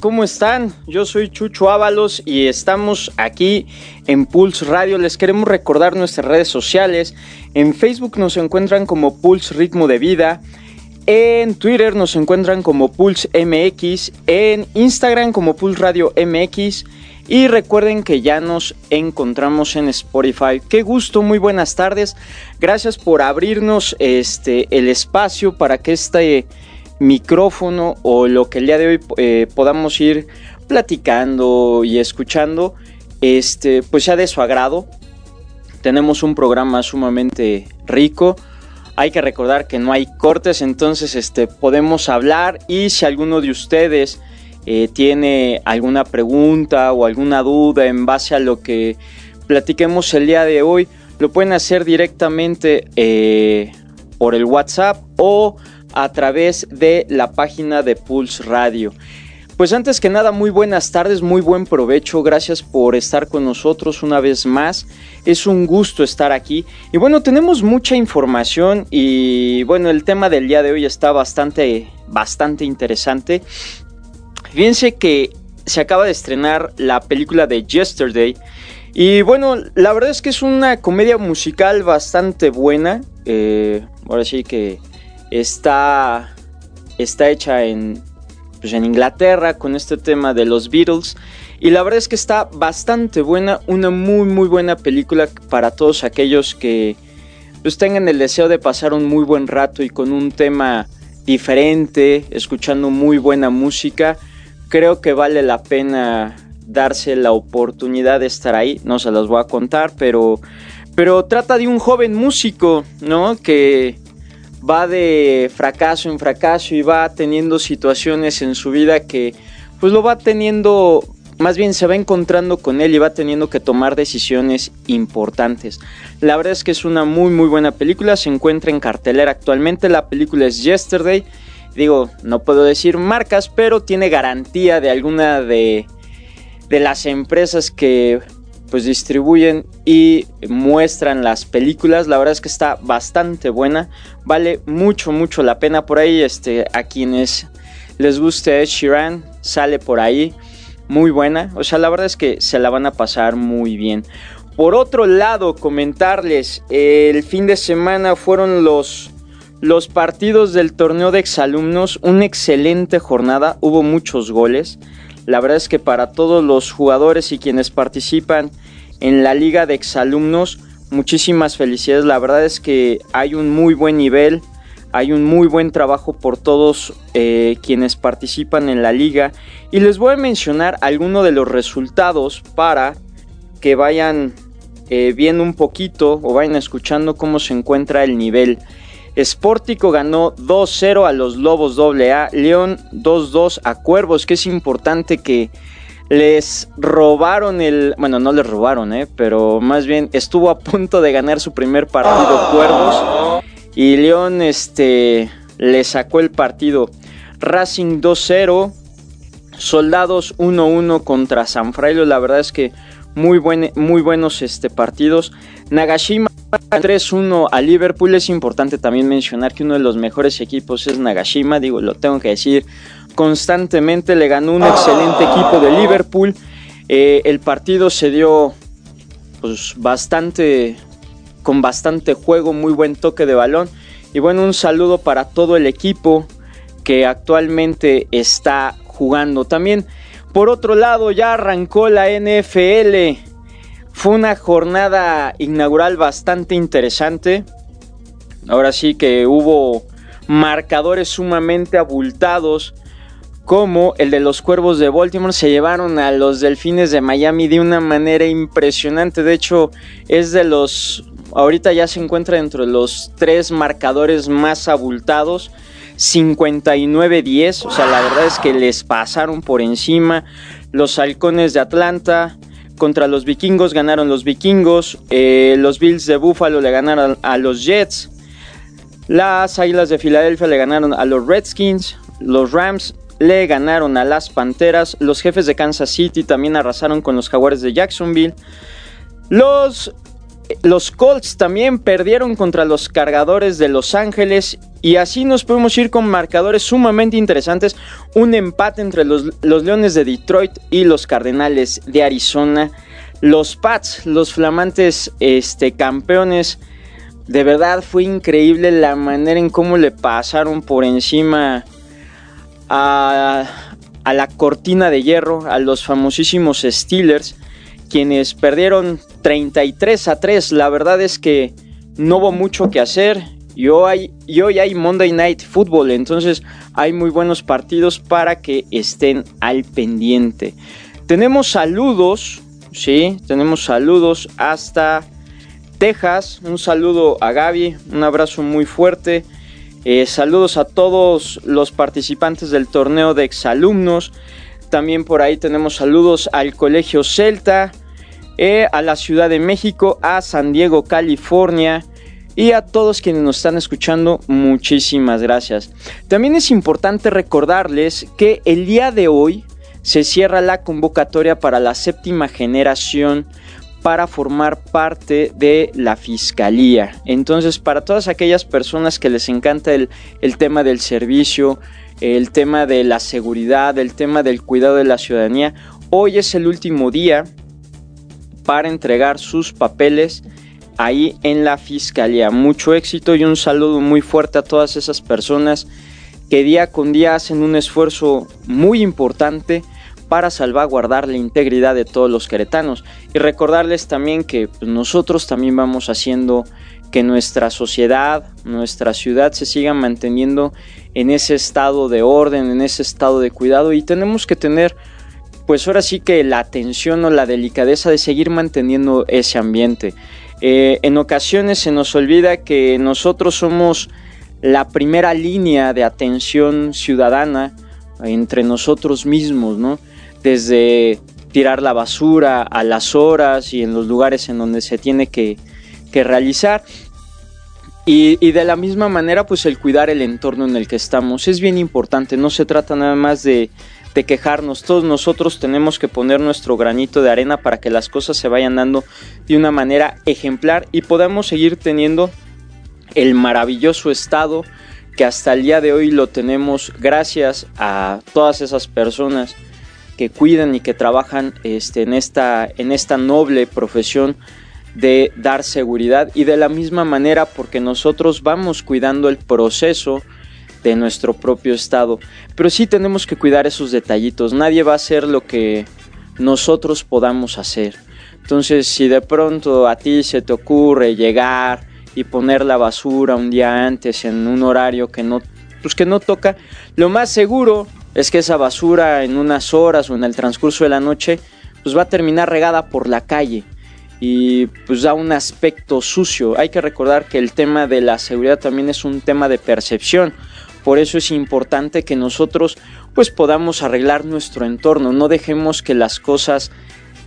¿Cómo están? Yo soy Chucho Ábalos y estamos aquí en Pulse Radio. Les queremos recordar nuestras redes sociales. En Facebook nos encuentran como Pulse Ritmo de Vida. En Twitter nos encuentran como Pulse MX. En Instagram como Pulse Radio MX. Y recuerden que ya nos encontramos en Spotify. Qué gusto, muy buenas tardes. Gracias por abrirnos este, el espacio para que este micrófono o lo que el día de hoy eh, podamos ir platicando y escuchando, este, pues sea de su agrado. Tenemos un programa sumamente rico hay que recordar que no hay cortes, entonces este, podemos hablar y si alguno de ustedes eh, tiene alguna pregunta o alguna duda en base a lo que platiquemos el día de hoy, lo pueden hacer directamente eh, por el WhatsApp o a través de la página de Pulse Radio. Pues antes que nada, muy buenas tardes, muy buen provecho, gracias por estar con nosotros una vez más. Es un gusto estar aquí. Y bueno, tenemos mucha información y bueno, el tema del día de hoy está bastante, bastante interesante. Fíjense que se acaba de estrenar la película de Yesterday. Y bueno, la verdad es que es una comedia musical bastante buena. Eh, ahora sí que está, está hecha en, pues, en Inglaterra con este tema de los Beatles. Y la verdad es que está bastante buena, una muy muy buena película para todos aquellos que pues, tengan el deseo de pasar un muy buen rato y con un tema diferente, escuchando muy buena música. Creo que vale la pena darse la oportunidad de estar ahí, no se las voy a contar, pero, pero trata de un joven músico, ¿no? Que va de fracaso en fracaso y va teniendo situaciones en su vida que pues lo va teniendo, más bien se va encontrando con él y va teniendo que tomar decisiones importantes. La verdad es que es una muy muy buena película, se encuentra en cartelera actualmente, la película es Yesterday, digo, no puedo decir marcas, pero tiene garantía de alguna de, de las empresas que pues distribuyen y muestran las películas. La verdad es que está bastante buena. Vale mucho, mucho la pena. Por ahí, este, a quienes les guste Ed sale por ahí. Muy buena. O sea, la verdad es que se la van a pasar muy bien. Por otro lado, comentarles, el fin de semana fueron los, los partidos del torneo de exalumnos. Una excelente jornada. Hubo muchos goles. La verdad es que para todos los jugadores y quienes participan en la liga de exalumnos, muchísimas felicidades. La verdad es que hay un muy buen nivel, hay un muy buen trabajo por todos eh, quienes participan en la liga. Y les voy a mencionar algunos de los resultados para que vayan eh, viendo un poquito o vayan escuchando cómo se encuentra el nivel. Sportico ganó 2-0 a los Lobos AA, León 2-2 a Cuervos, que es importante que les robaron el, bueno, no les robaron, eh, pero más bien estuvo a punto de ganar su primer partido Cuervos y León este le sacó el partido. Racing 2-0, Soldados 1-1 contra San Frailo, la verdad es que muy, muy buenos este, partidos. Nagashima 3-1 a Liverpool. Es importante también mencionar que uno de los mejores equipos es Nagashima, digo, lo tengo que decir constantemente. Le ganó un excelente equipo de Liverpool. Eh, el partido se dio pues, bastante, con bastante juego, muy buen toque de balón. Y bueno, un saludo para todo el equipo que actualmente está jugando. También, por otro lado, ya arrancó la NFL. Fue una jornada inaugural bastante interesante. Ahora sí que hubo marcadores sumamente abultados como el de los Cuervos de Baltimore se llevaron a los Delfines de Miami de una manera impresionante. De hecho, es de los, ahorita ya se encuentra dentro de los tres marcadores más abultados. 59-10. O sea, la verdad es que les pasaron por encima. Los halcones de Atlanta contra los vikingos ganaron los vikingos. Eh, los Bills de Buffalo le ganaron a los Jets. Las Águilas de Filadelfia le ganaron a los Redskins. Los Rams le ganaron a las Panteras. Los jefes de Kansas City también arrasaron con los Jaguares de Jacksonville. Los, los Colts también perdieron contra los Cargadores de Los Ángeles. Y así nos podemos ir con marcadores sumamente interesantes. Un empate entre los, los Leones de Detroit y los Cardenales de Arizona. Los Pats, los flamantes este, campeones. De verdad fue increíble la manera en cómo le pasaron por encima a, la cortina de hierro, a los famosísimos Steelers, quienes perdieron 33 a 3. La verdad es que no hubo mucho que hacer. Y hoy, hay Monday Night Football, entonces hay muy buenos partidos para que estén al pendiente. Tenemos saludos, sí, tenemos saludos hasta Texas. Un saludo a Gaby, un abrazo muy fuerte. Eh, saludos a todos los participantes del torneo de exalumnos. También por ahí tenemos saludos al Colegio Celta, eh, a la Ciudad de México, a San Diego, California. Y a todos quienes nos están escuchando, muchísimas gracias. También es importante recordarles que el día de hoy se cierra la convocatoria para la séptima generación para formar parte de la fiscalía. Entonces, para todas aquellas personas que les encanta el, tema del servicio, el tema de la seguridad, el tema del cuidado de la ciudadanía, hoy es el último día para entregar sus papeles ahí en la fiscalía. Mucho éxito y un saludo muy fuerte a todas esas personas que día con día hacen un esfuerzo muy importante para salvaguardar la integridad de todos los queretanos y recordarles también que pues, nosotros también vamos haciendo que nuestra sociedad, nuestra ciudad se siga manteniendo en ese estado de orden, en ese estado de cuidado y tenemos que tener pues ahora sí que la atención o la delicadeza de seguir manteniendo ese ambiente. Eh, en ocasiones se nos olvida que nosotros somos la primera línea de atención ciudadana entre nosotros mismos, ¿no? desde tirar la basura a las horas y en los lugares en donde se tiene que, realizar. Y, de la misma manera, pues el cuidar el entorno en el que estamos es bien importante. No se trata nada más de, quejarnos. Todos nosotros tenemos que poner nuestro granito de arena para que las cosas se vayan dando de una manera ejemplar y podamos seguir teniendo el maravilloso estado que hasta el día de hoy lo tenemos gracias a todas esas personas que cuidan y que trabajan este, en, esta, en esta noble profesión de dar seguridad y de la misma manera porque nosotros vamos cuidando el proceso de nuestro propio estado. Pero sí tenemos que cuidar esos detallitos. Nadie va a hacer lo que nosotros podamos hacer. Entonces, si de pronto a ti se te ocurre llegar y poner la basura un día antes en un horario que no, pues que no toca, lo más seguro es que esa basura en unas horas o en el transcurso de la noche pues va a terminar regada por la calle y pues da un aspecto sucio. Hay que recordar que el tema de la seguridad también es un tema de percepción. Por eso es importante que nosotros pues podamos arreglar nuestro entorno, no dejemos que las cosas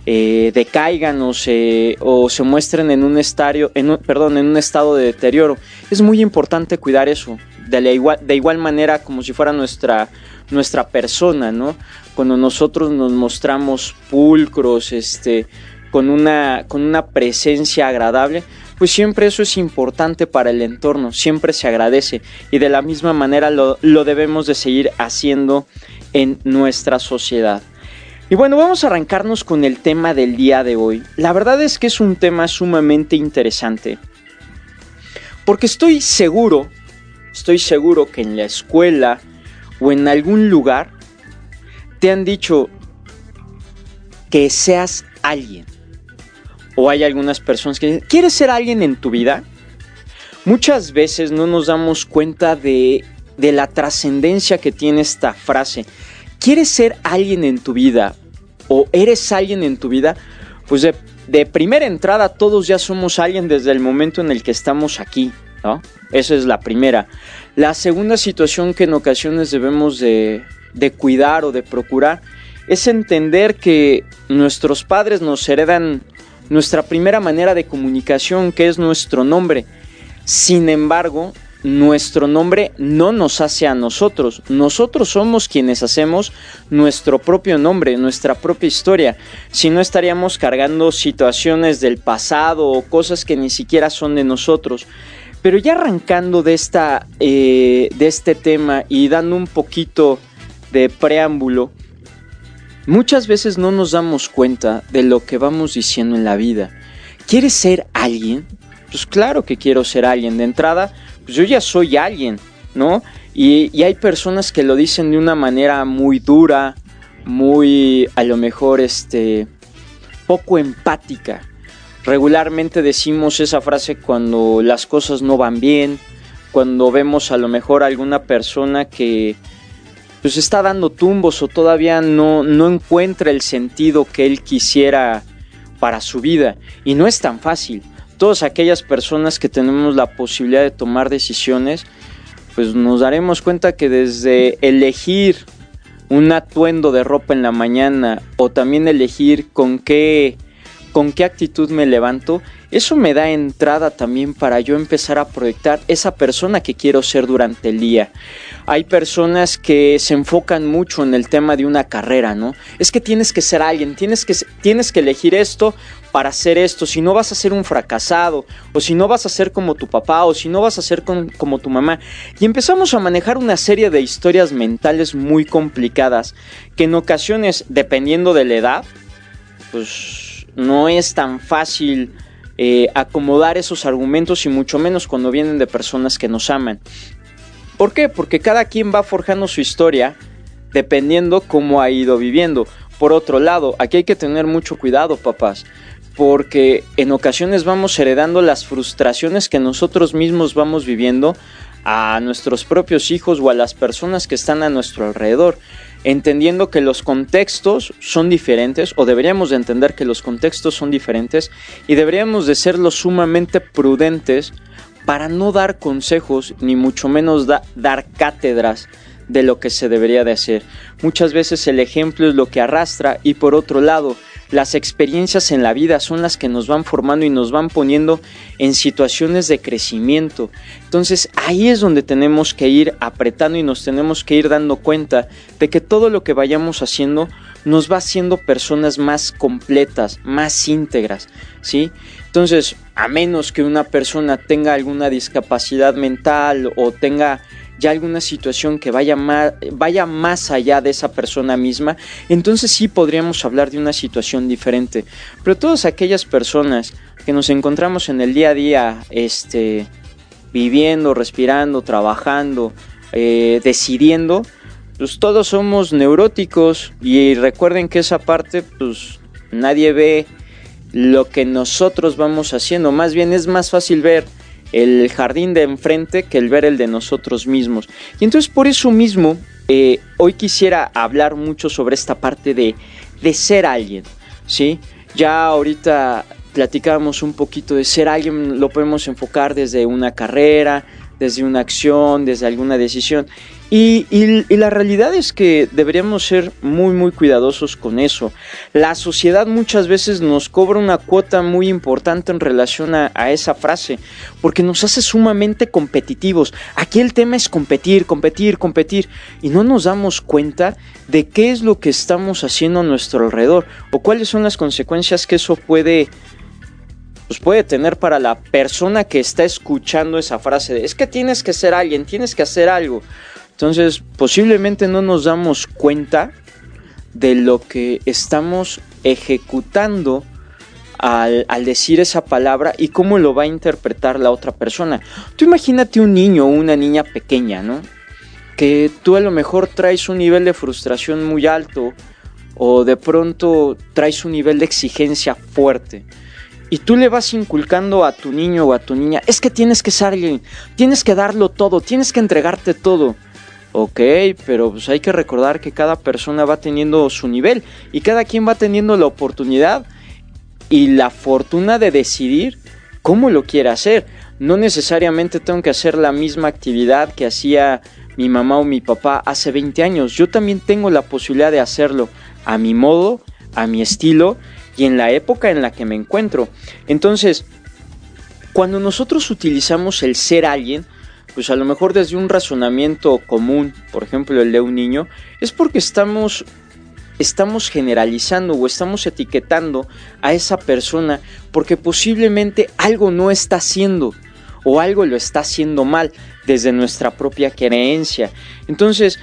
eh, decaigan o se, o se muestren en un, estadio, en perdón, en un estado de deterioro. Es muy importante cuidar eso, de, igual, de igual manera como si fuera nuestra, nuestra persona, ¿no? Cuando nosotros nos mostramos pulcros, este, con una, con una presencia agradable, pues siempre eso es importante para el entorno, siempre se agradece y de la misma manera lo, lo debemos de seguir haciendo en nuestra sociedad. Y bueno, vamos a arrancarnos con el tema del día de hoy. La verdad es que es un tema sumamente interesante. Porque estoy seguro, estoy seguro que en la escuela, o en algún lugar te han dicho que seas alguien. O hay algunas personas que dicen, ¿quieres ser alguien en tu vida? Muchas veces no nos damos cuenta de, de la trascendencia que tiene esta frase. ¿Quieres ser alguien en tu vida? ¿O eres alguien en tu vida? Pues de, de primera entrada todos ya somos alguien desde el momento en el que estamos aquí, ¿no? Esa es la primera. La segunda situación que en ocasiones debemos de, de cuidar o de procurar es entender que nuestros padres nos heredan nuestra primera manera de comunicación, que es nuestro nombre. Sin embargo, nuestro nombre no nos hace a nosotros. Nosotros somos quienes hacemos nuestro propio nombre, nuestra propia historia. Si no estaríamos cargando situaciones del pasado o cosas que ni siquiera son de nosotros. Pero ya arrancando de, esta, eh, de este tema y dando un poquito de preámbulo, muchas veces no nos damos cuenta de lo que vamos diciendo en la vida. ¿Quieres ser alguien? Pues claro que quiero ser alguien. De entrada, pues yo ya soy alguien, ¿no? Y, hay personas que lo dicen de una manera muy dura, muy a lo mejor este poco empática. Regularmente decimos esa frase cuando las cosas no van bien, cuando vemos a lo mejor alguna persona que pues está dando tumbos o todavía no, no encuentra el sentido que él quisiera para su vida. Y no es tan fácil todas aquellas personas que tenemos la posibilidad de tomar decisiones, pues nos daremos cuenta que desde elegir un atuendo de ropa en la mañana o también elegir con qué con qué actitud me levanto, eso me da entrada también para yo empezar a proyectar esa persona que quiero ser durante el día. Hay personas que se enfocan mucho en el tema de una carrera, ¿no? Es que tienes que ser alguien, tienes que, tienes que elegir esto para hacer esto, si no vas a ser un fracasado, o si no vas a ser como tu papá, o si no vas a ser como tu mamá. Y empezamos a manejar una serie de historias mentales muy complicadas, que en ocasiones, dependiendo de la edad, pues no es tan fácil eh, acomodar esos argumentos y mucho menos cuando vienen de personas que nos aman. ¿Por qué? Porque cada quien va forjando su historia dependiendo cómo ha ido viviendo. Por otro lado, aquí hay que tener mucho cuidado, papás, porque en ocasiones vamos heredando las frustraciones que nosotros mismos vamos viviendo a nuestros propios hijos o a las personas que están a nuestro alrededor entendiendo que los contextos son diferentes o deberíamos de entender que los contextos son diferentes y deberíamos de ser sumamente prudentes para no dar consejos ni mucho menos dar cátedras de lo que se debería de hacer. Muchas veces el ejemplo es lo que arrastra y por otro lado, las experiencias en la vida son las que nos van formando y nos van poniendo en situaciones de crecimiento. Entonces ahí es donde tenemos que ir apretando y nos tenemos que ir dando cuenta de que todo lo que vayamos haciendo nos va haciendo personas más completas, más íntegras, ¿sí? Entonces, a menos que una persona tenga alguna discapacidad mental o tenga ya alguna situación que vaya más, vaya más allá de esa persona misma, entonces sí podríamos hablar de una situación diferente. Pero todas aquellas personas que nos encontramos en el día a día, este, viviendo, respirando, trabajando, eh, decidiendo, pues todos somos neuróticos y recuerden que esa parte, pues nadie ve lo que nosotros vamos haciendo, más bien es más fácil ver el jardín de enfrente que el ver el de nosotros mismos. Y entonces por eso mismo, eh, hoy quisiera hablar mucho sobre esta parte de, de ser alguien, ¿sí? Ya ahorita platicábamos un poquito de ser alguien, lo podemos enfocar desde una carrera, desde una acción, desde alguna decisión. Y, la realidad es que deberíamos ser muy, muy cuidadosos con eso. La sociedad muchas veces nos cobra una cuota muy importante en relación a, a esa frase, porque nos hace sumamente competitivos. Aquí el tema es competir, competir, competir, y no nos damos cuenta de qué es lo que estamos haciendo a nuestro alrededor, o cuáles son las consecuencias que eso puede pues puede tener para la persona que está escuchando esa frase de es que tienes que ser alguien, tienes que hacer algo. Entonces, posiblemente no nos damos cuenta de lo que estamos ejecutando al, decir esa palabra y cómo lo va a interpretar la otra persona. Tú imagínate un niño o una niña pequeña, ¿no? Que tú a lo mejor traes un nivel de frustración muy alto o de pronto traes un nivel de exigencia fuerte y tú le vas inculcando a tu niño o a tu niña, es que tienes que ser alguien, tienes que darlo todo, tienes que entregarte todo. Ok, pero pues hay que recordar que cada persona va teniendo su nivel y cada quien va teniendo la oportunidad y la fortuna de decidir cómo lo quiere hacer. no necesariamente tengo que hacer la misma actividad que hacía mi mamá o mi papá hace 20 años. Yo también tengo la posibilidad de hacerlo a mi modo, a mi estilo y en la época en la que me encuentro. Entonces, cuando nosotros utilizamos el ser alguien, pues a lo mejor desde un razonamiento común, por ejemplo el de un niño, es porque estamos estamos generalizando o estamos etiquetando a esa persona porque posiblemente algo no está haciendo o algo lo está haciendo mal desde nuestra propia creencia. Entonces,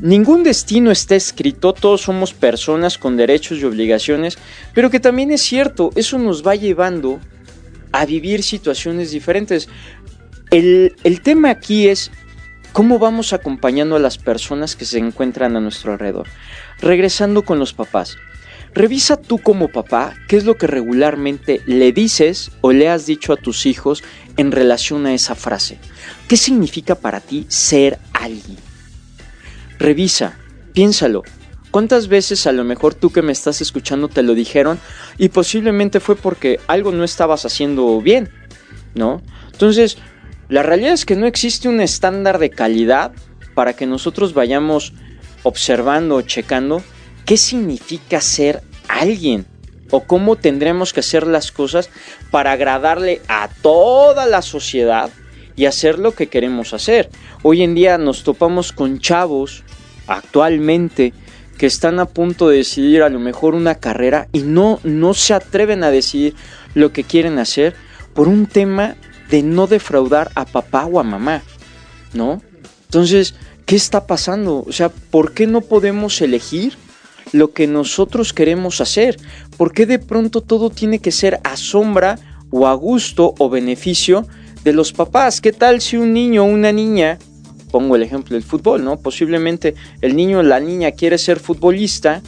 ningún destino está escrito, todos somos personas con derechos y obligaciones, pero que también es cierto, eso nos va llevando a vivir situaciones diferentes. El, tema aquí es cómo vamos acompañando a las personas que se encuentran a nuestro alrededor. Regresando con los papás. Revisa tú como papá qué es lo que regularmente le dices o le has dicho a tus hijos en relación a esa frase. ¿Qué significa para ti ser alguien? Revisa, piénsalo. ¿Cuántas veces a lo mejor tú que me estás escuchando te lo dijeron y posiblemente fue porque algo no estabas haciendo bien? ¿No? Entonces, la realidad es que no existe un estándar de calidad para que nosotros vayamos observando o checando qué significa ser alguien o cómo tendremos que hacer las cosas para agradarle a toda la sociedad y hacer lo que queremos hacer. Hoy en día nos topamos con chavos actualmente que están a punto de decidir a lo mejor una carrera y no, no se atreven a decidir lo que quieren hacer por un tema de no defraudar a papá o a mamá, ¿no? Entonces, ¿qué está pasando? O sea, ¿por qué no podemos elegir lo que nosotros queremos hacer? ¿Por qué de pronto todo tiene que ser a sombra o a gusto o beneficio de los papás? ¿Qué tal si un niño o una niña, pongo el ejemplo del fútbol, ¿no? Posiblemente el niño o la niña quiere ser futbolista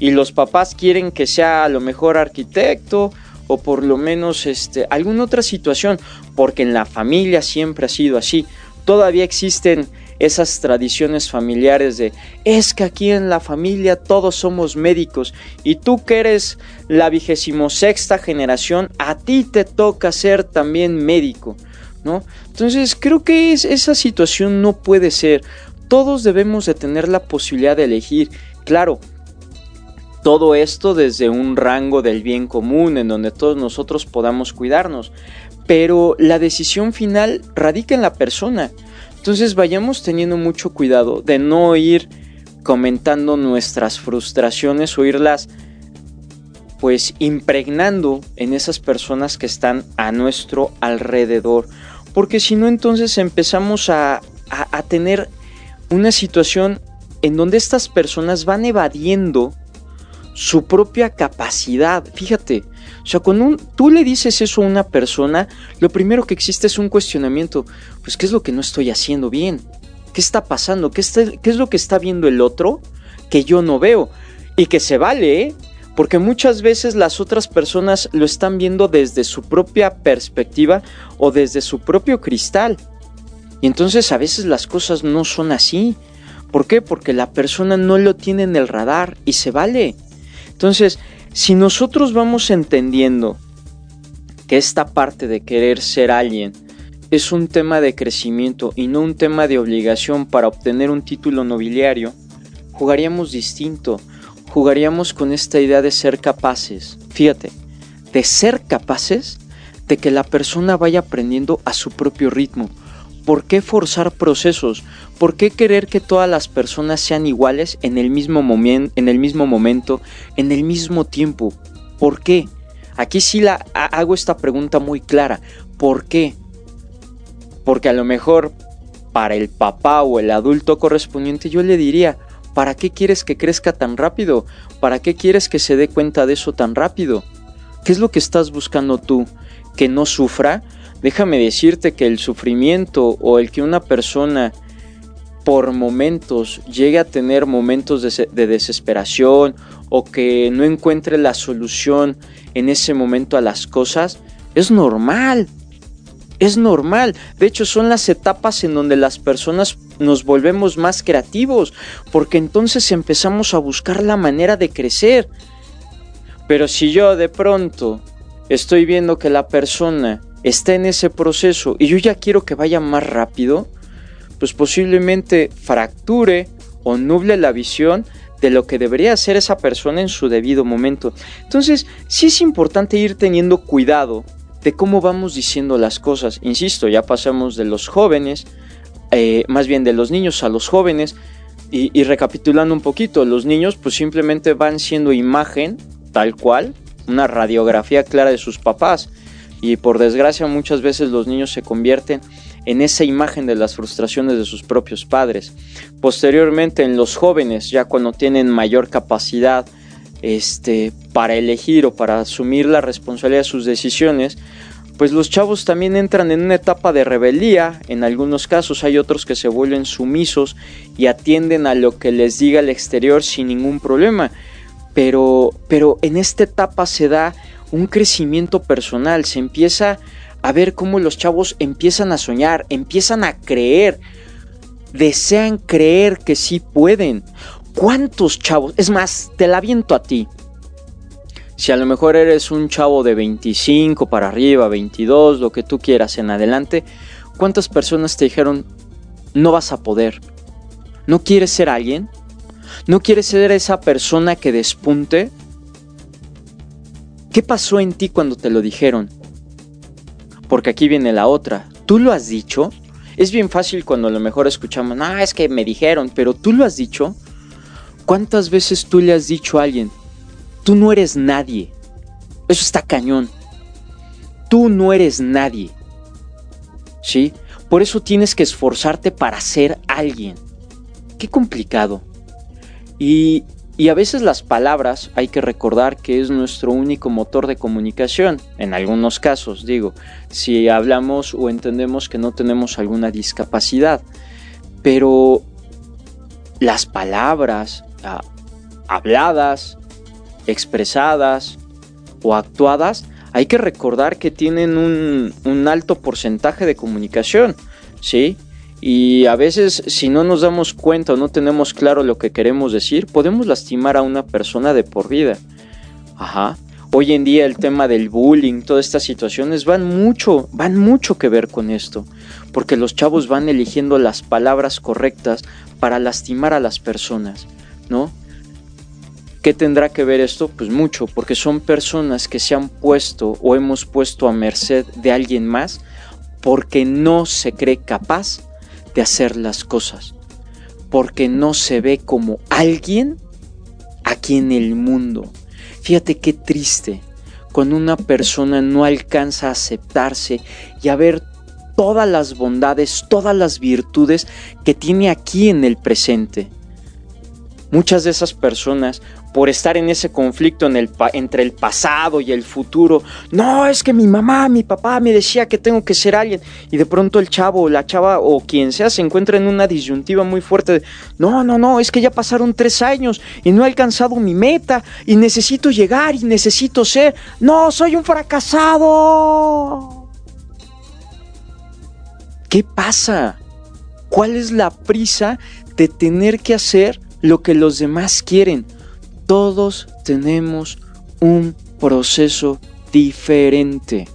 y los papás quieren que sea a lo mejor arquitecto o por lo menos este, alguna otra situación, porque en la familia siempre ha sido así. Todavía existen esas tradiciones familiares de es que aquí en la familia todos somos médicos y tú que eres la vigésimo sexta generación, a ti te toca ser también médico, ¿no? Entonces creo que es, esa situación no puede ser. Todos debemos de tener la posibilidad de elegir. Claro, todo esto desde un rango del bien común en donde todos nosotros podamos cuidarnos. Pero la decisión final radica en la persona. Entonces vayamos teniendo mucho cuidado de no ir comentando nuestras frustraciones o irlas pues impregnando en esas personas que están a nuestro alrededor. Porque si no entonces empezamos a, a, tener una situación en donde estas personas van evadiendo su propia capacidad. Fíjate, o sea, cuando tú le dices eso a una persona, lo primero que existe es un cuestionamiento. Pues, ¿qué es lo que no estoy haciendo bien? ¿Qué está pasando? ¿Qué, qué es lo que está viendo el otro que yo no veo? Y que se vale, ¿eh? Porque muchas veces las otras personas lo están viendo desde su propia perspectiva o desde su propio cristal. Y entonces a veces las cosas no son así. ¿Por qué? Porque la persona no lo tiene en el radar y se vale. Entonces, si nosotros vamos entendiendo que esta parte de querer ser alguien es un tema de crecimiento y no un tema de obligación para obtener un título nobiliario, jugaríamos distinto, jugaríamos con esta idea de ser capaces, fíjate, de ser capaces de que la persona vaya aprendiendo a su propio ritmo. ¿Por qué forzar procesos? ¿Por qué querer que todas las personas sean iguales en el mismo, en el mismo momento, en el mismo tiempo? ¿Por qué? Aquí sí la hago esta pregunta muy clara. ¿Por qué? Porque a lo mejor para el papá o el adulto correspondiente yo le diría, ¿para qué quieres que crezca tan rápido? ¿Para qué quieres que se dé cuenta de eso tan rápido? ¿Qué es lo que estás buscando tú? ¿Que no sufra? Déjame decirte que el sufrimiento o el que una persona por momentos llegue a tener momentos de, desesperación o que no encuentre la solución en ese momento a las cosas, es normal. Es normal. De hecho, son las etapas en donde las personas nos volvemos más creativos, porque entonces empezamos a buscar la manera de crecer. Pero si yo de pronto estoy viendo que la persona está en ese proceso y yo ya quiero que vaya más rápido, pues posiblemente fracture o nuble la visión de lo que debería hacer esa persona en su debido momento. Entonces, sí es importante ir teniendo cuidado de cómo vamos diciendo las cosas. Insisto, ya pasamos de los jóvenes, eh, más bien de los niños a los jóvenes, y, y, recapitulando un poquito, los niños pues simplemente van siendo imagen tal cual, una radiografía clara de sus papás. Y por desgracia muchas veces los niños se convierten en esa imagen de las frustraciones de sus propios padres. Posteriormente en los jóvenes, ya cuando tienen mayor capacidad este, para elegir o para asumir la responsabilidad de sus decisiones, pues los chavos también entran en una etapa de rebeldía, en algunos casos hay otros que se vuelven sumisos y atienden a lo que les diga el exterior sin ningún problema, pero, pero en esta etapa se da un crecimiento personal, se empieza a ver cómo los chavos empiezan a soñar, empiezan a creer, desean creer que sí pueden. ¿Cuántos chavos? Es más, te la viento a ti. Si a lo mejor eres un chavo de 25 para arriba, 22, lo que tú quieras en adelante, ¿cuántas personas te dijeron, no vas a poder? ¿No quieres ser alguien? ¿No quieres ser esa persona que despunte? ¿Qué pasó en ti cuando te lo dijeron? Porque aquí viene la otra. ¿Tú lo has dicho? Es bien fácil cuando a lo mejor escuchamos, ah, es que me dijeron, pero tú lo has dicho. ¿Cuántas veces tú le has dicho a alguien, tú no eres nadie? Eso está cañón. Tú no eres nadie. ¿Sí? Por eso tienes que esforzarte para ser alguien. Qué complicado. Y y a veces las palabras hay que recordar que es nuestro único motor de comunicación, en algunos casos digo, si hablamos o entendemos que no tenemos alguna discapacidad. Pero las palabras ah, habladas, expresadas o actuadas, hay que recordar que tienen un, un alto porcentaje de comunicación, ¿sí? Y a veces si no nos damos cuenta o no tenemos claro lo que queremos decir, podemos lastimar a una persona de por vida. Ajá. Hoy en día el tema del bullying, todas estas situaciones van mucho, van mucho que ver con esto, porque los chavos van eligiendo las palabras correctas para lastimar a las personas, ¿no? ¿Qué tendrá que ver esto? Pues mucho, porque son personas que se han puesto o hemos puesto a merced de alguien más porque no se cree capaz de hacer las cosas, porque no se ve como alguien aquí en el mundo. Fíjate qué triste cuando una persona no alcanza a aceptarse y a ver todas las bondades, todas las virtudes que tiene aquí en el presente. Muchas de esas personas por estar en ese conflicto entre el pasado y el futuro. No, es que mi mamá, mi papá me decía que tengo que ser alguien. Y de pronto el chavo, la chava o quien sea se encuentra en una disyuntiva muy fuerte de, no, no, no, es que ya pasaron tres años y no he alcanzado mi meta y necesito llegar y necesito ser. No, soy un fracasado. ¿Qué pasa? ¿Cuál es la prisa de tener que hacer lo que los demás quieren? Todos tenemos un proceso diferente.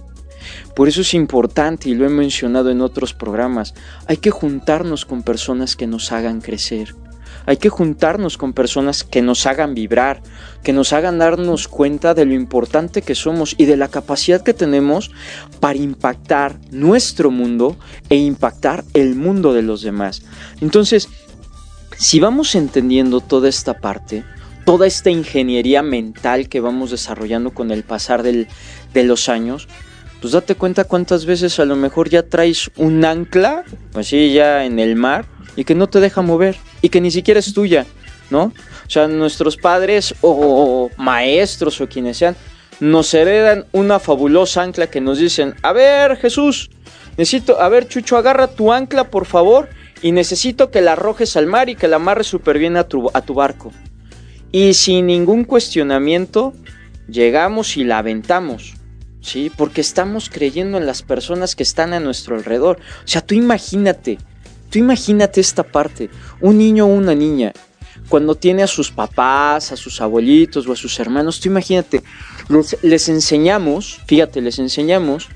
Por eso es importante, y lo he mencionado en otros programas, hay que juntarnos con personas que nos hagan crecer. Hay que juntarnos con personas que nos hagan vibrar, que nos hagan darnos cuenta de lo importante que somos y de la capacidad que tenemos para impactar nuestro mundo e impactar el mundo de los demás. Entonces, si vamos entendiendo toda esta parte, toda esta ingeniería mental que vamos desarrollando con el pasar de los años, pues date cuenta cuántas veces a lo mejor ya traes un ancla, así ya en el mar, y que no te deja mover, y que ni siquiera es tuya, ¿no? O sea, nuestros padres o maestros o quienes sean, nos heredan una fabulosa ancla que nos dicen, a ver Jesús, necesito, a ver Chucho, agarra tu ancla por favor, y necesito que la arrojes al mar y que la amarres súper bien a tu, barco y sin ningún cuestionamiento llegamos y la aventamos. ¿Sí? Porque estamos creyendo en las personas que están a nuestro alrededor. O sea, tú imagínate, tú imagínate esta parte. Un niño o una niña, cuando tiene a sus papás, a sus abuelitos o a sus hermanos, tú imagínate, les enseñamos, fíjate, les enseñamos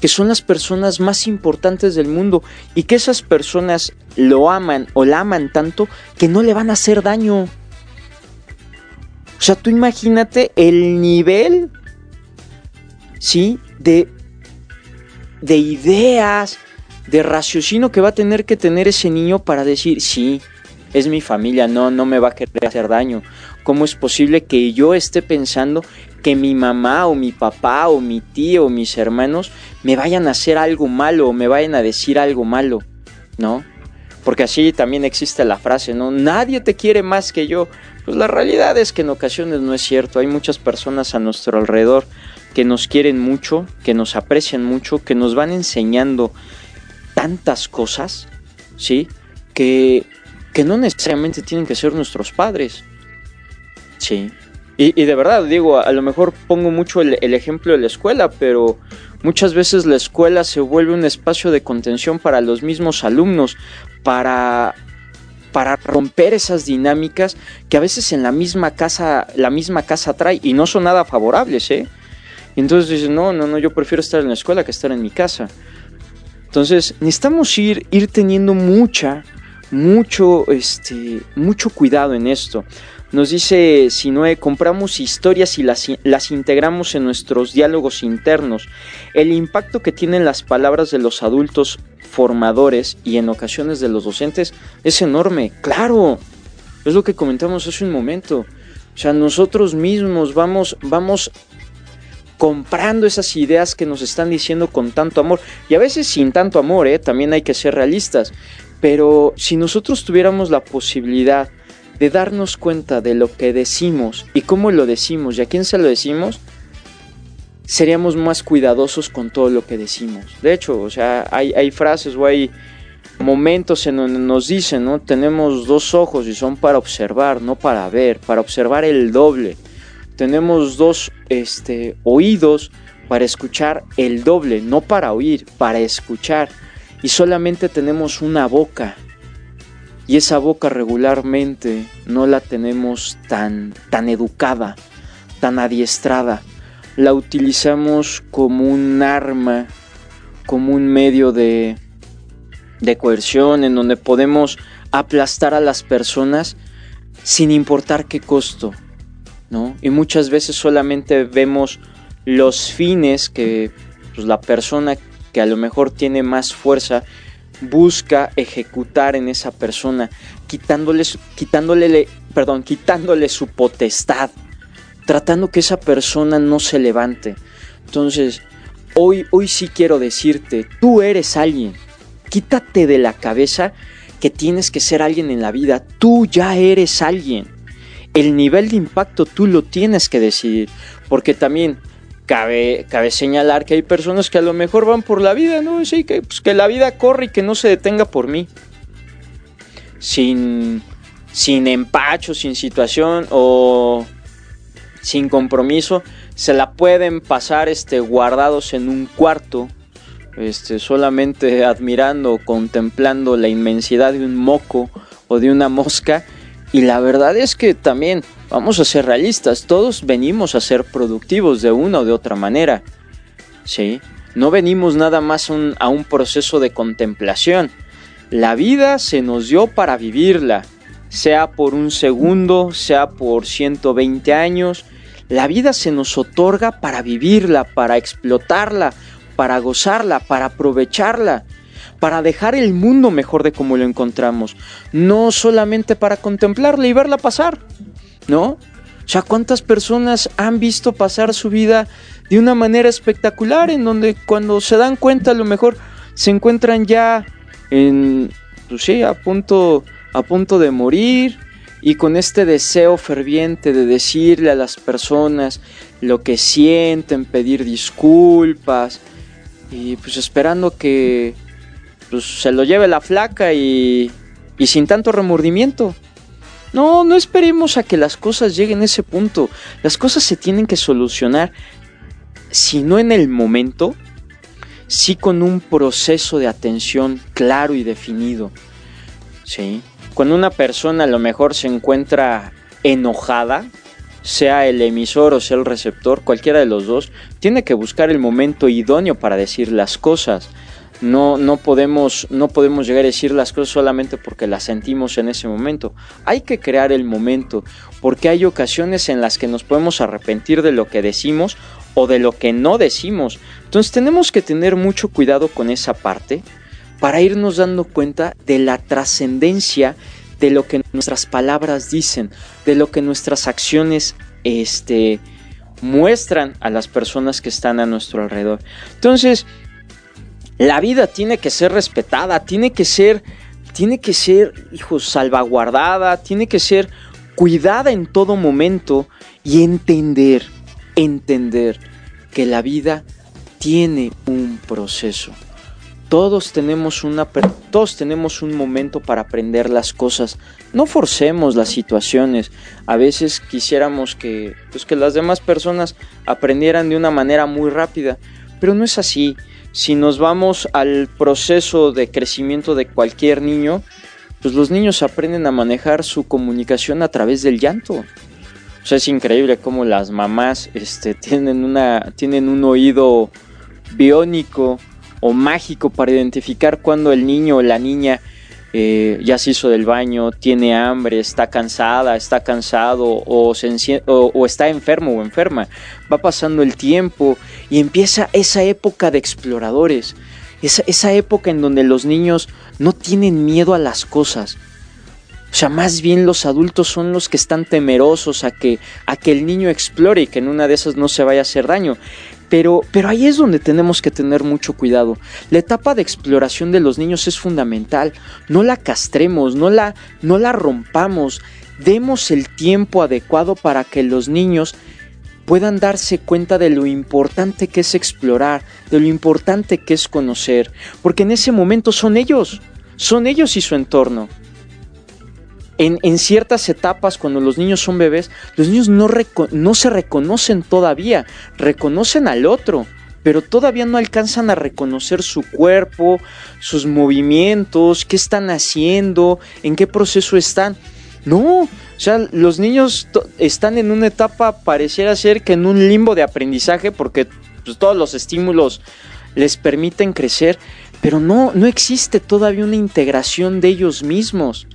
que son las personas más importantes del mundo y que esas personas lo aman o la aman tanto que no le van a hacer daño. O sea, tú imagínate el nivel, ¿sí? De, de ideas, de raciocinio que va a tener que tener ese niño para decir, sí, es mi familia, no, no me va a querer hacer daño. ¿Cómo es posible que yo esté pensando que mi mamá o mi papá o mi tío o mis hermanos me vayan a hacer algo malo o me vayan a decir algo malo? ¿No? Porque así también existe la frase, ¿no? Nadie te quiere más que yo. Pues la realidad es que en ocasiones no es cierto. Hay muchas personas a nuestro alrededor que nos quieren mucho, que nos aprecian mucho, que nos van enseñando tantas cosas, ¿sí? Que, que no necesariamente tienen que ser nuestros padres. Sí. Y, de verdad, digo, a lo mejor pongo mucho el, ejemplo de la escuela, pero muchas veces la escuela se vuelve un espacio de contención para los mismos alumnos, para, para romper esas dinámicas que a veces en la misma casa, la misma casa trae y no son nada favorables, ¿eh? entonces dices, no, no, no, yo prefiero estar en la escuela que estar en mi casa. Entonces, necesitamos ir, ir teniendo mucha, mucho, este, mucho cuidado en esto. Nos dice Sinoe, compramos historias y las, las, integramos en nuestros diálogos internos. El impacto que tienen las palabras de los adultos formadores y en ocasiones de los docentes es enorme. Claro, es lo que comentamos hace un momento. O sea, nosotros mismos vamos, vamos comprando esas ideas que nos están diciendo con tanto amor. Y a veces sin tanto amor, ¿eh? también hay que ser realistas. Pero si nosotros tuviéramos la posibilidad de darnos cuenta de lo que decimos y cómo lo decimos y a quién se lo decimos, seríamos más cuidadosos con todo lo que decimos. De hecho, o sea, hay, frases o hay momentos en donde nos dicen, ¿no? Tenemos dos ojos y son para observar, no para ver, para observar el doble. Tenemos dos este, oídos para escuchar el doble, no para oír, para escuchar. Y solamente tenemos una boca y esa boca regularmente no la tenemos tan, tan educada, tan adiestrada. La utilizamos como un arma, como un medio de, de coerción en donde podemos aplastar a las personas sin importar qué costo, ¿no? Y muchas veces solamente vemos los fines que pues, la persona que a lo mejor tiene más fuerza busca ejecutar en esa persona, quitándole, quitándole, perdón, quitándole su potestad, tratando que esa persona no se levante. Entonces, hoy, hoy sí quiero decirte, tú eres alguien. Quítate de la cabeza que tienes que ser alguien en la vida. Tú ya eres alguien. El nivel de impacto tú lo tienes que decidir. Porque también cabe, cabe señalar que hay personas que a lo mejor van por la vida, ¿no? Sí, que, pues, que la vida corre y que no se detenga por mí. Sin, sin empacho, sin situación o sin compromiso, se la pueden pasar este, guardados en un cuarto, este, solamente admirando, contemplando la inmensidad de un moco o de una mosca. Y la verdad es que también Vamos a ser realistas, todos venimos a ser productivos de una o de otra manera. ¿Sí? No venimos nada más a un proceso de contemplación. La vida se nos dio para vivirla, sea por un segundo, sea por 120 años. La vida se nos otorga para vivirla, para explotarla, para gozarla, para aprovecharla, para dejar el mundo mejor de como lo encontramos, no solamente para contemplarla y verla pasar. ¿no? O sea, ¿cuántas personas han visto pasar su vida de una manera espectacular en donde cuando se dan cuenta a lo mejor se encuentran ya en, pues sí, a punto, a punto de morir y con este deseo ferviente de decirle a las personas lo que sienten, pedir disculpas y pues esperando que pues, se lo lleve la flaca y, y sin tanto remordimiento. No, no esperemos a que las cosas lleguen a ese punto. Las cosas se tienen que solucionar, si no en el momento, sí con un proceso de atención claro y definido. ¿Sí? Cuando una persona a lo mejor se encuentra enojada, sea el emisor o sea el receptor, cualquiera de los dos, tiene que buscar el momento idóneo para decir las cosas. No, no, podemos, no podemos llegar a decir las cosas solamente porque las sentimos en ese momento. Hay que crear el momento, porque hay ocasiones en las que nos podemos arrepentir de lo que decimos o de lo que no decimos. Entonces tenemos que tener mucho cuidado con esa parte para irnos dando cuenta de la trascendencia de lo que nuestras palabras dicen, de lo que nuestras acciones este, muestran a las personas que están a nuestro alrededor. Entonces, la vida tiene que ser respetada, tiene que ser, tiene que ser, hijo, salvaguardada, tiene que ser cuidada en todo momento y entender, entender que la vida tiene un proceso. Todos tenemos, una, todos tenemos un momento para aprender las cosas. No forcemos las situaciones. A veces quisiéramos que, pues, que las demás personas aprendieran de una manera muy rápida, pero no es así si nos vamos al proceso de crecimiento de cualquier niño, pues los niños aprenden a manejar su comunicación a través del llanto. O sea, es increíble cómo las mamás este, tienen, una, tienen un oído biónico o mágico para identificar cuando el niño o la niña eh, ya se hizo del baño, tiene hambre, está cansada, está cansado o, está enfermo o enferma. Va pasando el tiempo y empieza esa época de exploradores, esa, esa época en donde los niños no tienen miedo a las cosas. O sea, más bien los adultos son los que están temerosos a que, a que el niño explore y que en una de esas no se vaya a hacer daño. Pero, pero ahí es donde tenemos que tener mucho cuidado. La etapa de exploración de los niños es fundamental. No la castremos, no la, no la rompamos. Demos el tiempo adecuado para que los niños puedan darse cuenta de lo importante que es explorar, de lo importante que es conocer, porque en ese momento son ellos, son ellos y su entorno en, ciertas etapas, cuando los niños son bebés, los niños no, se reconocen todavía, reconocen al otro, pero todavía no alcanzan a reconocer su cuerpo, sus movimientos, qué están haciendo, en qué proceso están. No, o sea, los niños están en una etapa, pareciera ser que en un limbo de aprendizaje, porque pues, todos los estímulos les permiten crecer, pero no, no existe todavía una integración de ellos mismos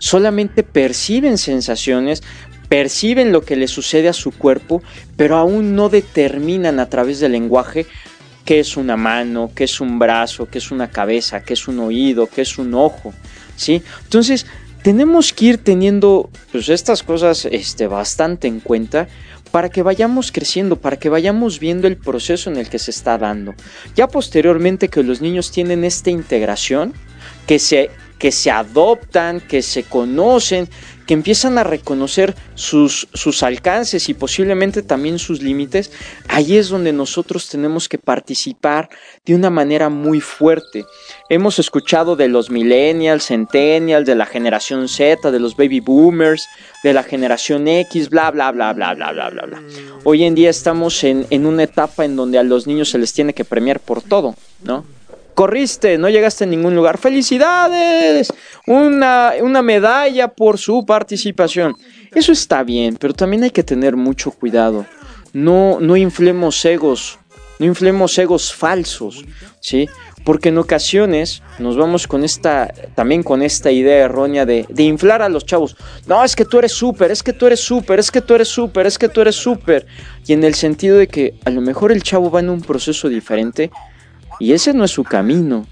solamente perciben sensaciones, perciben lo que le sucede a su cuerpo, pero aún no determinan a través del lenguaje qué es una mano, qué es un brazo, qué es una cabeza, qué es un oído, qué es un ojo, ¿sí? Entonces, tenemos que ir teniendo pues, estas cosas este, bastante en cuenta para que vayamos creciendo, para que vayamos viendo el proceso en el que se está dando. Ya posteriormente que los niños tienen esta integración, que se que se adoptan, que se conocen, que empiezan a reconocer sus, sus alcances y posiblemente también sus límites, ahí es donde nosotros tenemos que participar de una manera muy fuerte. Hemos escuchado de los millennials, centennials, de la generación Z, de los baby boomers, de la generación X, bla, bla, bla, bla, bla, bla, bla, bla. Hoy en día estamos en, en una etapa en donde a los niños se les tiene que premiar por todo, ¿no? Corriste, no llegaste a ningún lugar. ¡Felicidades! Una, una medalla por su participación. Eso está bien, pero también hay que tener mucho cuidado. No, no inflemos egos, no inflemos egos falsos, ¿sí? Porque en ocasiones nos vamos con esta, también con esta idea errónea de, de inflar a los chavos. No, es que tú eres súper, es que tú eres súper, es que tú eres súper, es que tú eres súper. Y en el sentido de que a lo mejor el chavo va en un proceso diferente y ese no es su camino.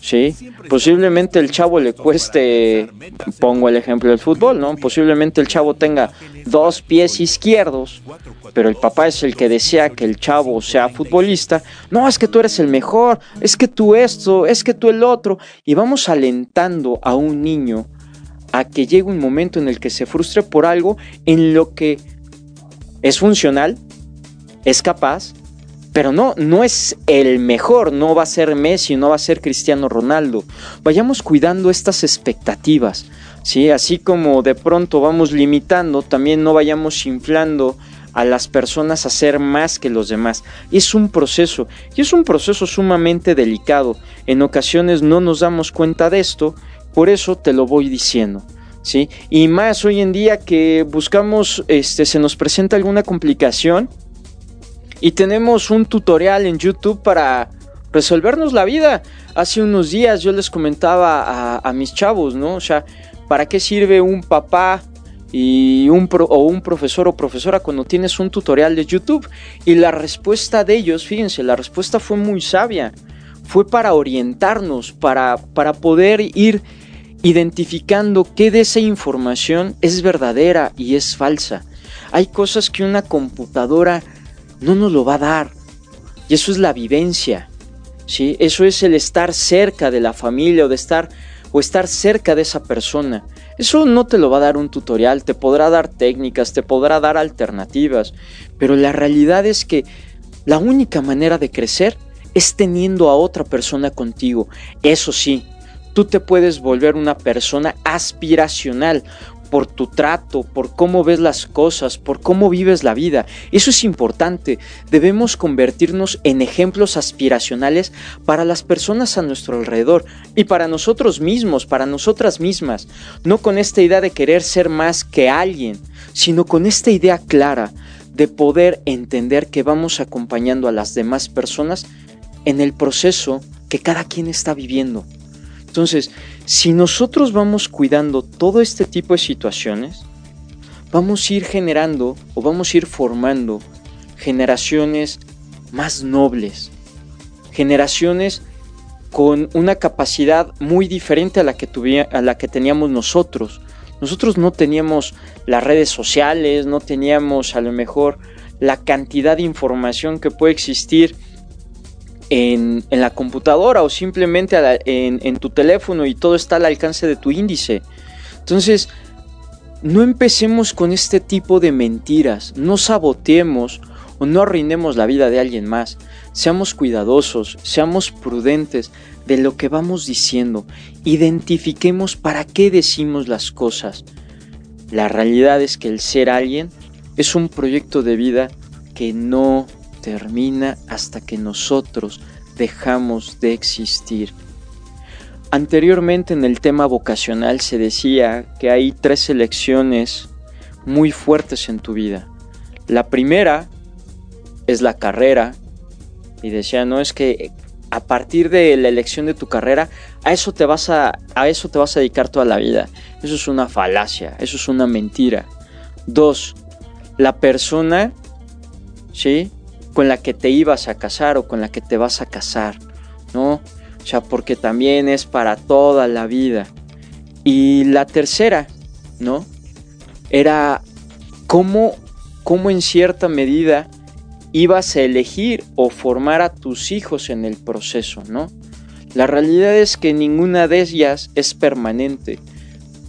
¿sí? Posiblemente el chavo le cueste, pongo el ejemplo del fútbol, ¿no? Posiblemente el chavo tenga dos pies izquierdos, pero el papá es el que desea que el chavo sea futbolista. No, es que tú eres el mejor, es que tú esto, es que tú el otro. Y vamos alentando a un niño a que llegue un momento en el que se frustre por algo en lo que es funcional, es capaz pero no, no es el mejor, no va a ser Messi, no va a ser Cristiano Ronaldo. Vayamos cuidando estas expectativas, ¿sí? Así como de pronto vamos limitando, también no vayamos inflando a las personas a ser más que los demás. Es un proceso, y es un proceso sumamente delicado. En ocasiones no nos damos cuenta de esto, por eso te lo voy diciendo. ¿sí? Y más hoy en día que buscamos, este, se nos presenta alguna complicación y tenemos un tutorial en YouTube para resolvernos la vida. Hace unos días yo les comentaba a, mis chavos, ¿no? O sea, ¿para qué sirve un papá y un o un profesor o profesora cuando tienes un tutorial de YouTube? Y la respuesta de ellos, fíjense, la respuesta fue muy sabia. Fue para orientarnos, para, para poder ir identificando qué de esa información es verdadera y es falsa. Hay cosas que una computadora no nos lo va a dar. Y eso es la vivencia. ¿sí? Eso es el estar cerca de la familia o de estar o estar cerca de esa persona. Eso no te lo va a dar un tutorial, te podrá dar técnicas, te podrá dar alternativas, pero la realidad es que la única manera de crecer es teniendo a otra persona contigo. Eso sí, tú te puedes volver una persona aspiracional por tu trato, por cómo ves las cosas, por cómo vives la vida. Eso es importante. Debemos convertirnos en ejemplos aspiracionales para las personas a nuestro alrededor y para nosotros mismos, para nosotras mismas. No con esta idea de querer ser más que alguien, sino con esta idea clara de poder entender que vamos acompañando a las demás personas en el proceso que cada quien está viviendo. Entonces, si nosotros vamos cuidando todo este tipo de situaciones, vamos a ir generando o vamos a ir formando generaciones más nobles, generaciones con una capacidad muy diferente a la que, a la que teníamos nosotros. Nosotros no teníamos las redes sociales, no teníamos a lo mejor la cantidad de información que puede existir en, la computadora o simplemente en, tu teléfono y todo está al alcance de tu índice. Entonces, no empecemos con este tipo de mentiras, no saboteemos o no arruinemos la vida de alguien más. Seamos cuidadosos, seamos prudentes de lo que vamos diciendo, identifiquemos para qué decimos las cosas. La realidad es que el ser alguien es un proyecto de vida que no termina hasta que nosotros dejamos de existir. Anteriormente en el tema vocacional se decía que hay tres elecciones muy fuertes en tu vida. La primera es la carrera. Y decía, no es que a partir de la elección de tu carrera, a eso te vas a, a eso te vas a dedicar toda la vida. Eso es una falacia, eso es una mentira. Dos, la persona, ¿sí? Con la que te ibas a casar o con la que te vas a casar, ¿no? O sea, porque también es para toda la vida. Y la tercera, ¿no? Era cómo, cómo en cierta medida ibas a elegir o formar a tus hijos en el proceso, ¿no? La realidad es que ninguna de ellas es permanente.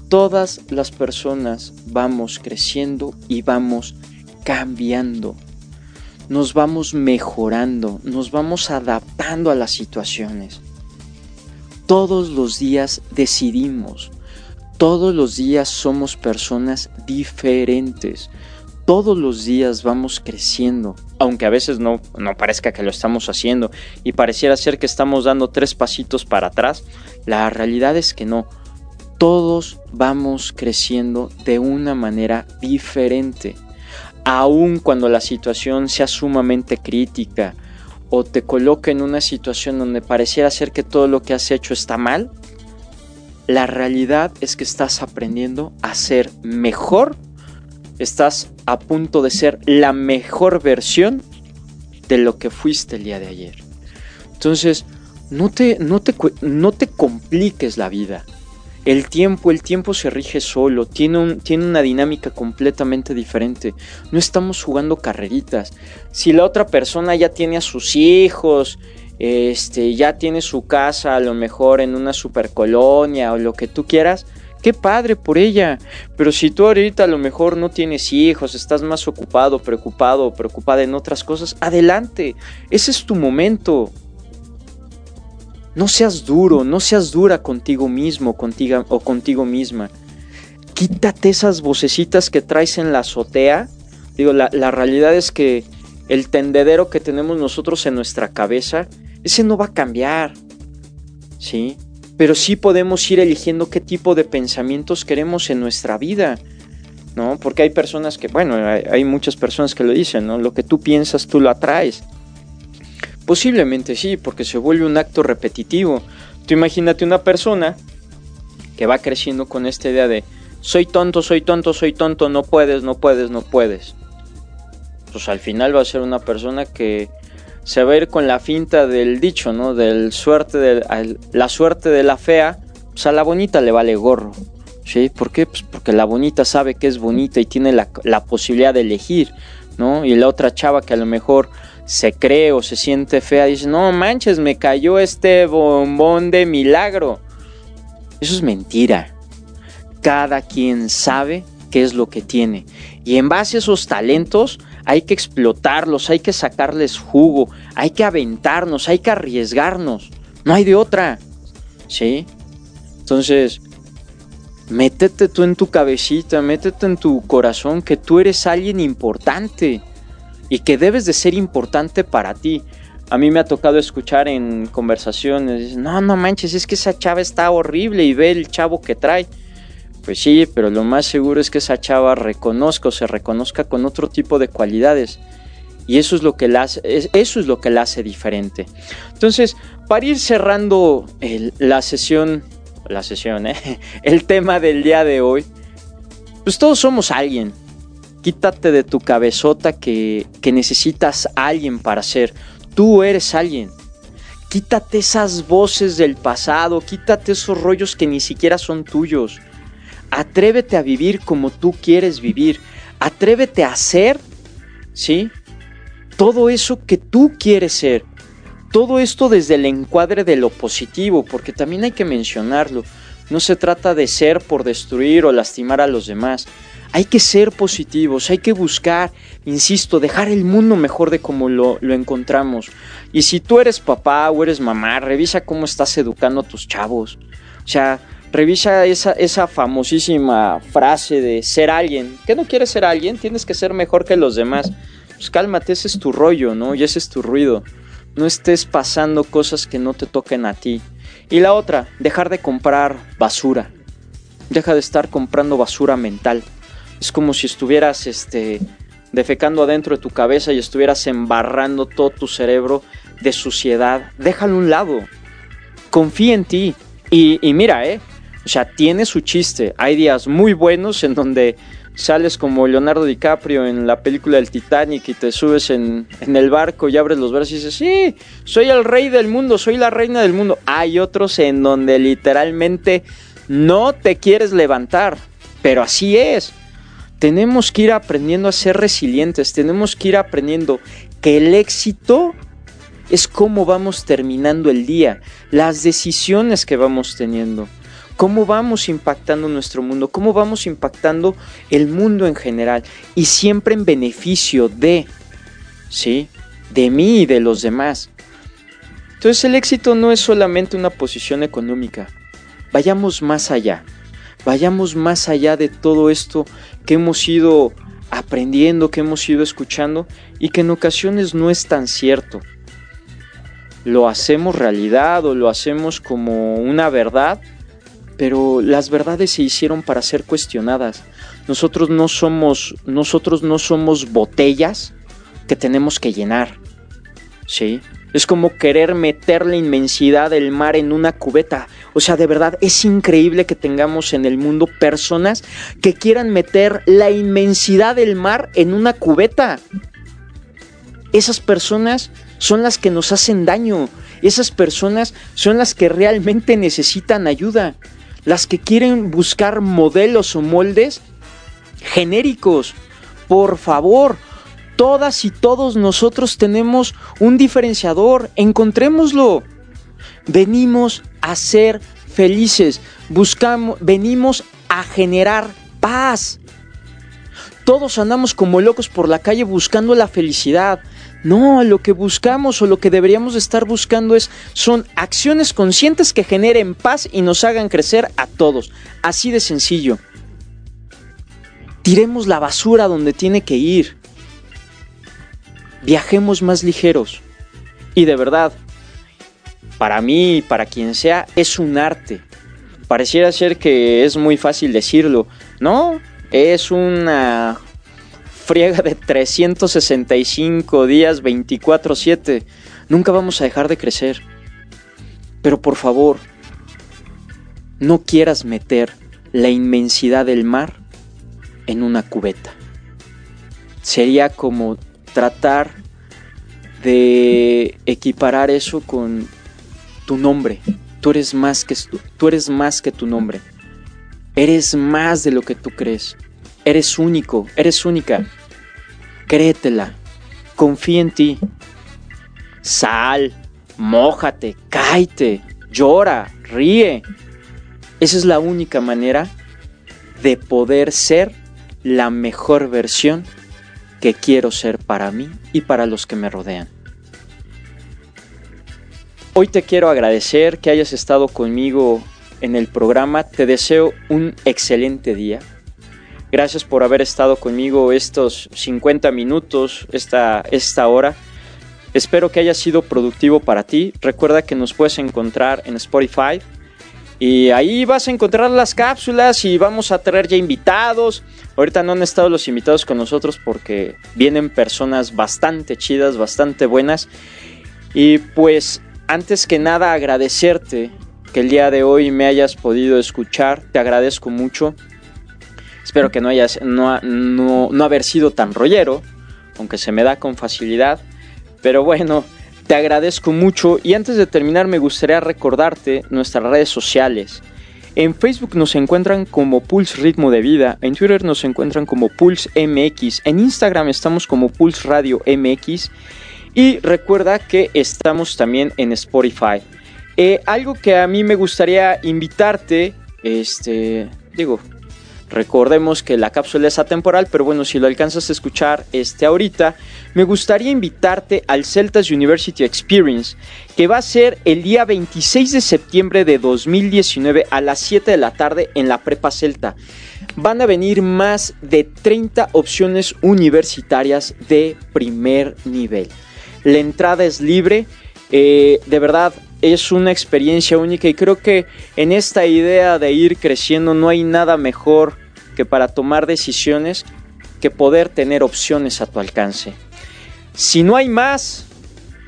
Todas las personas vamos creciendo y vamos cambiando nos vamos mejorando, nos vamos adaptando a las situaciones. Todos los días decidimos, todos los días somos personas diferentes, todos los días vamos creciendo, aunque a veces no, no parezca que lo estamos haciendo y pareciera ser que estamos dando tres pasitos para atrás, la realidad es que no, todos vamos creciendo de una manera diferente aun cuando la situación sea sumamente crítica o te coloque en una situación donde pareciera ser que todo lo que has hecho está mal, la realidad es que estás aprendiendo a ser mejor, estás a punto de ser la mejor versión de lo que fuiste el día de ayer. Entonces, no te, no te, no te compliques la vida. El tiempo, el tiempo se rige solo, tiene, un, tiene una dinámica completamente diferente. No estamos jugando carreritas. Si la otra persona ya tiene a sus hijos, este, ya tiene su casa a lo mejor en una supercolonia o lo que tú quieras, qué padre por ella. Pero si tú ahorita a lo mejor no tienes hijos, estás más ocupado, preocupado preocupada en otras cosas, adelante. Ese es tu momento. No seas duro, no seas dura contigo mismo contigo, o contigo misma. Quítate esas vocecitas que traes en la azotea. Digo, la, la realidad es que el tendedero que tenemos nosotros en nuestra cabeza, ese no va a cambiar. ¿Sí? pero sí podemos ir eligiendo qué tipo de pensamientos queremos en nuestra vida. ¿no? Porque hay personas que, bueno, hay, muchas personas que lo dicen, ¿no? Lo que tú piensas, tú lo atraes. Posiblemente sí, porque se vuelve un acto repetitivo. Tú imagínate una persona que va creciendo con esta idea de soy tonto, soy tonto, soy tonto, no puedes, no puedes, no puedes. Pues al final va a ser una persona que se va a ir con la finta del dicho, ¿no? Del suerte de la suerte de la fea, pues a la bonita le vale gorro. ¿Sí? ¿Por qué? Pues porque la bonita sabe que es bonita y tiene la, la, posibilidad de elegir, ¿no? Y la otra chava que a lo mejor se cree o se siente fea dice, no manches, me cayó este bombón de milagro. Eso es mentira. Cada quien sabe qué es lo que tiene. Y en base a esos talentos hay que explotarlos, hay que sacarles jugo, hay que aventarnos, hay que arriesgarnos. No hay de otra. ¿Sí? Entonces, Métete tú en tu cabecita, métete en tu corazón que tú eres alguien importante y que debes de ser importante para ti. A mí me ha tocado escuchar en conversaciones, no, no manches, es que esa chava está horrible y ve el chavo que trae. Pues sí, pero lo más seguro es que esa chava reconozca o se reconozca con otro tipo de cualidades. Y eso es lo que la hace, eso es lo que la hace diferente. Entonces, para ir cerrando la sesión la sesión, ¿eh? el tema del día de hoy, pues todos somos alguien. Quítate de tu cabezota que, que necesitas alguien para ser. Tú eres alguien. Quítate esas voces del pasado, quítate esos rollos que ni siquiera son tuyos. Atrévete a vivir como tú quieres vivir. Atrévete a ser, ¿sí? Todo eso que tú quieres ser. Todo esto desde el encuadre de lo positivo, porque también hay que mencionarlo. No se trata de ser por destruir o lastimar a los demás. Hay que ser positivos, hay que buscar, insisto, dejar el mundo mejor de como lo, lo encontramos. Y si tú eres papá o eres mamá, revisa cómo estás educando a tus chavos. O sea, revisa esa, esa famosísima frase de ser alguien. ¿Qué no quieres ser alguien? Tienes que ser mejor que los demás. Pues cálmate, ese es tu rollo, ¿no? Y ese es tu ruido no estés pasando cosas que no te toquen a ti. Y la otra, dejar de comprar basura. Deja de estar comprando basura mental. Es como si estuvieras este, defecando adentro de tu cabeza y estuvieras embarrando todo tu cerebro de suciedad. Déjalo a un lado. Confía en ti. Y, y mira, ¿eh? O sea, tiene su chiste. Hay días muy buenos en donde sales como Leonardo DiCaprio en la película del Titanic y te subes en, el barco y abres los brazos y dices, sí, soy el rey del mundo, soy la reina del mundo. Hay otros en donde literalmente no te quieres levantar, pero así es. Tenemos que ir aprendiendo a ser resilientes, tenemos que ir aprendiendo que el éxito es cómo vamos terminando el día, las decisiones que vamos teniendo cómo vamos impactando nuestro mundo, cómo vamos impactando el mundo en general y siempre en beneficio de, ¿sí? De mí y de los demás. Entonces el éxito no es solamente una posición económica, vayamos más allá, vayamos más allá de todo esto que hemos ido aprendiendo, que hemos ido escuchando y que en ocasiones no es tan cierto. Lo hacemos realidad o lo hacemos como una verdad pero las verdades se hicieron para ser cuestionadas. Nosotros no somos, nosotros no somos botellas que tenemos que llenar. ¿Sí? Es como querer meter la inmensidad del mar en una cubeta. O sea, de verdad, es increíble que tengamos en el mundo personas que quieran meter la inmensidad del mar en una cubeta. Esas personas son las que nos hacen daño. Esas personas son las que realmente necesitan ayuda las que quieren buscar modelos o moldes genéricos. Por favor, todas y todos nosotros tenemos un diferenciador, encontrémoslo. Venimos a ser felices, buscamos, venimos a generar paz. Todos andamos como locos por la calle buscando la felicidad, no, lo que buscamos o lo que deberíamos estar buscando es son acciones conscientes que generen paz y nos hagan crecer a todos. Así de sencillo. Tiremos la basura donde tiene que ir. Viajemos más ligeros. Y de verdad, para mí y para quien sea, es un arte. Pareciera ser que es muy fácil decirlo. No, es una friega de 365 días 24/7. Nunca vamos a dejar de crecer. Pero por favor, no quieras meter la inmensidad del mar en una cubeta. Sería como tratar de equiparar eso con tu nombre. Tú eres más que tú eres más que tu nombre. Eres más de lo que tú crees. Eres único, eres única. Créetela. Confía en ti. Sal, mójate, cáite, llora, ríe. Esa es la única manera de poder ser la mejor versión que quiero ser para mí y para los que me rodean. Hoy te quiero agradecer que hayas estado conmigo en el programa. Te deseo un excelente día. Gracias por haber estado conmigo estos 50 minutos, esta, esta hora. Espero que haya sido productivo para ti. Recuerda que nos puedes encontrar en Spotify. Y ahí vas a encontrar las cápsulas y vamos a traer ya invitados. Ahorita no han estado los invitados con nosotros porque vienen personas bastante chidas, bastante buenas. Y pues antes que nada agradecerte que el día de hoy me hayas podido escuchar, te agradezco mucho. Espero que no hayas no, no, haber sido tan rollero, aunque se me da con facilidad. Pero bueno, te agradezco mucho y antes de terminar me gustaría recordarte nuestras redes sociales. En Facebook nos encuentran como Pulse Ritmo de Vida, en Twitter nos encuentran como Pulse MX, en Instagram estamos como Pulse Radio MX y recuerda que estamos también en Spotify. Eh, algo que a mí me gustaría invitarte, este, digo, recordemos que la cápsula es atemporal, pero bueno, si lo alcanzas a escuchar este ahorita, me gustaría invitarte al Celtas University Experience, que va a ser el día 26 de septiembre de 2019 a las 7 de la tarde en la Prepa Celta. Van a venir más de 30 opciones universitarias de primer nivel. La entrada es libre. Eh, de verdad, es una experiencia única y creo que en esta idea de ir creciendo no hay nada mejor que para tomar decisiones que poder tener opciones a tu alcance. Si no hay más,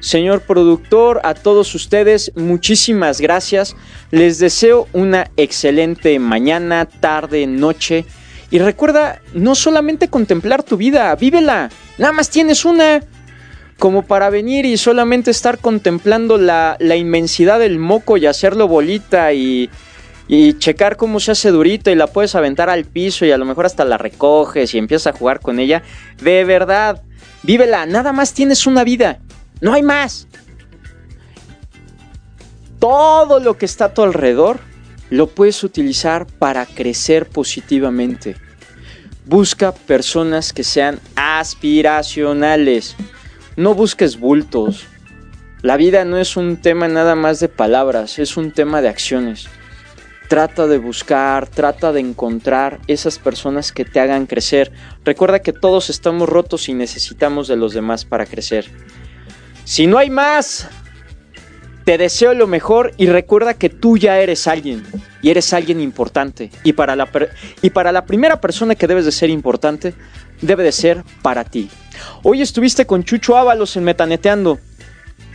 señor productor, a todos ustedes, muchísimas gracias. Les deseo una excelente mañana, tarde, noche. Y recuerda, no solamente contemplar tu vida, vívela. Nada más tienes una como para venir y solamente estar contemplando la, inmensidad del moco y hacerlo bolita y, y, checar cómo se hace durito y la puedes aventar al piso y a lo mejor hasta la recoges y empiezas a jugar con ella. De verdad, vívela, nada más tienes una vida, no hay más. Todo lo que está a tu alrededor lo puedes utilizar para crecer positivamente. Busca personas que sean aspiracionales no busques bultos. La vida no es un tema nada más de palabras, es un tema de acciones. Trata de buscar, trata de encontrar esas personas que te hagan crecer. Recuerda que todos estamos rotos y necesitamos de los demás para crecer. Si no hay más, te deseo lo mejor y recuerda que tú ya eres alguien y eres alguien importante. Y para la, y para la primera persona que debes de ser importante, debe de ser para ti. Hoy estuviste con Chucho Ábalos en Metaneteando.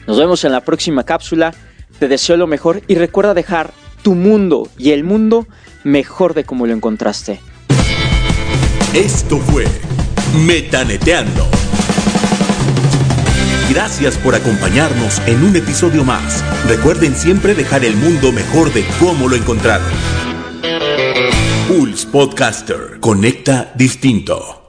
Nos vemos en la próxima cápsula. Te deseo lo mejor y recuerda dejar tu mundo y el mundo mejor de como lo encontraste. Esto fue Metaneteando. Gracias por acompañarnos en un episodio más. Recuerden siempre dejar el mundo mejor de cómo lo encontraron. Pulse Podcaster. Conecta distinto.